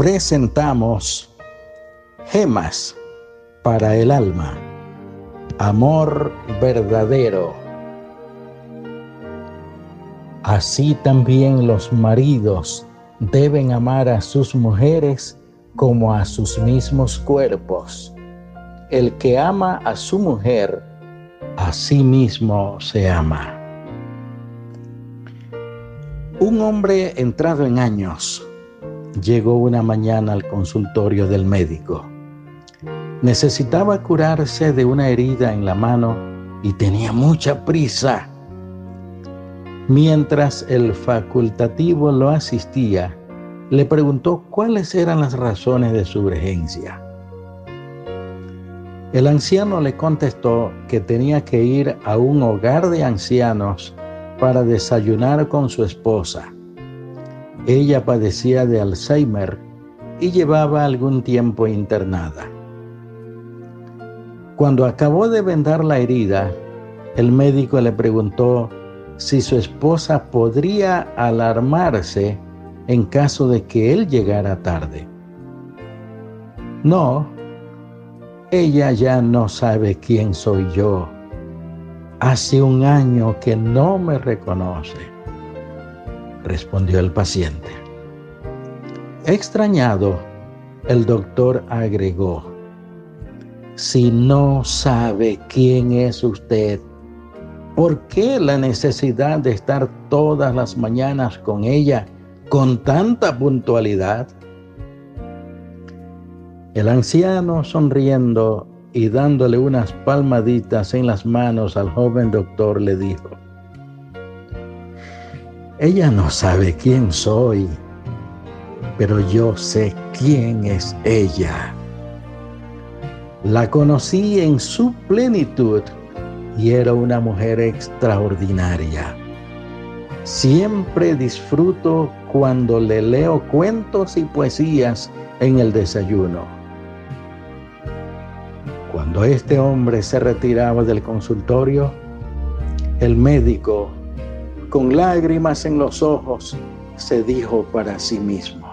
presentamos Gemas para el alma. Amor verdadero. Así también los maridos deben amar a sus mujeres como a sus mismos cuerpos. El que ama a su mujer, a sí mismo se ama. Un hombre entrado en años llegó una mañana al consultorio del médico. Necesitaba curarse de una herida en la mano y tenía mucha prisa. Mientras el facultativo lo asistía, le preguntó cuáles eran las razones de su urgencia. El anciano le contestó que tenía que ir a un hogar de ancianos para desayunar con su esposa. Ella padecía de Alzheimer y llevaba algún tiempo internada. Cuando acabó de vendar la herida, el médico le preguntó si su esposa podría alarmarse en caso de que él llegara tarde. No, ella ya no sabe quién soy yo. Hace un año que no me reconoce, respondió el paciente. Extrañado, el doctor agregó, si no sabe quién es usted, ¿por qué la necesidad de estar todas las mañanas con ella con tanta puntualidad? El anciano sonriendo y dándole unas palmaditas en las manos al joven doctor le dijo, ella no sabe quién soy, pero yo sé quién es ella. La conocí en su plenitud y era una mujer extraordinaria. Siempre disfruto cuando le leo cuentos y poesías en el desayuno cuando este hombre se retiraba del consultorio, el médico, con lágrimas en los ojos, se dijo para sí mismo,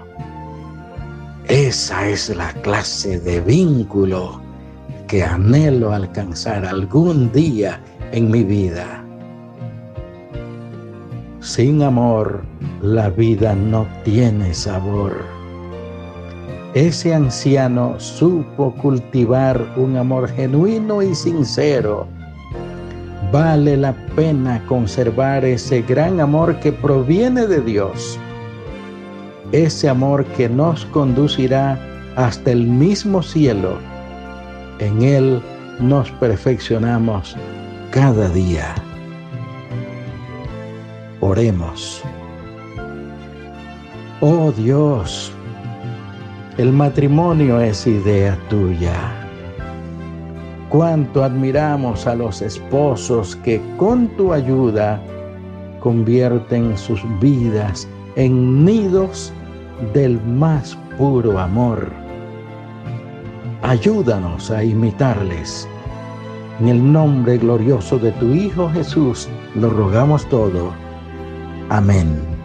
esa es la clase de vínculo que anhelo alcanzar algún día en mi vida. Sin amor, la vida no tiene sabor. Ese anciano supo cultivar un amor genuino y sincero. Vale la pena conservar ese gran amor que proviene de Dios. Ese amor que nos conducirá hasta el mismo cielo. En Él nos perfeccionamos cada día. Oremos. Oh Dios, el matrimonio es idea tuya. Cuánto admiramos a los esposos que con tu ayuda convierten sus vidas en nidos del más puro amor. Ayúdanos a imitarles. En el nombre glorioso de tu Hijo Jesús lo rogamos todo. Amén.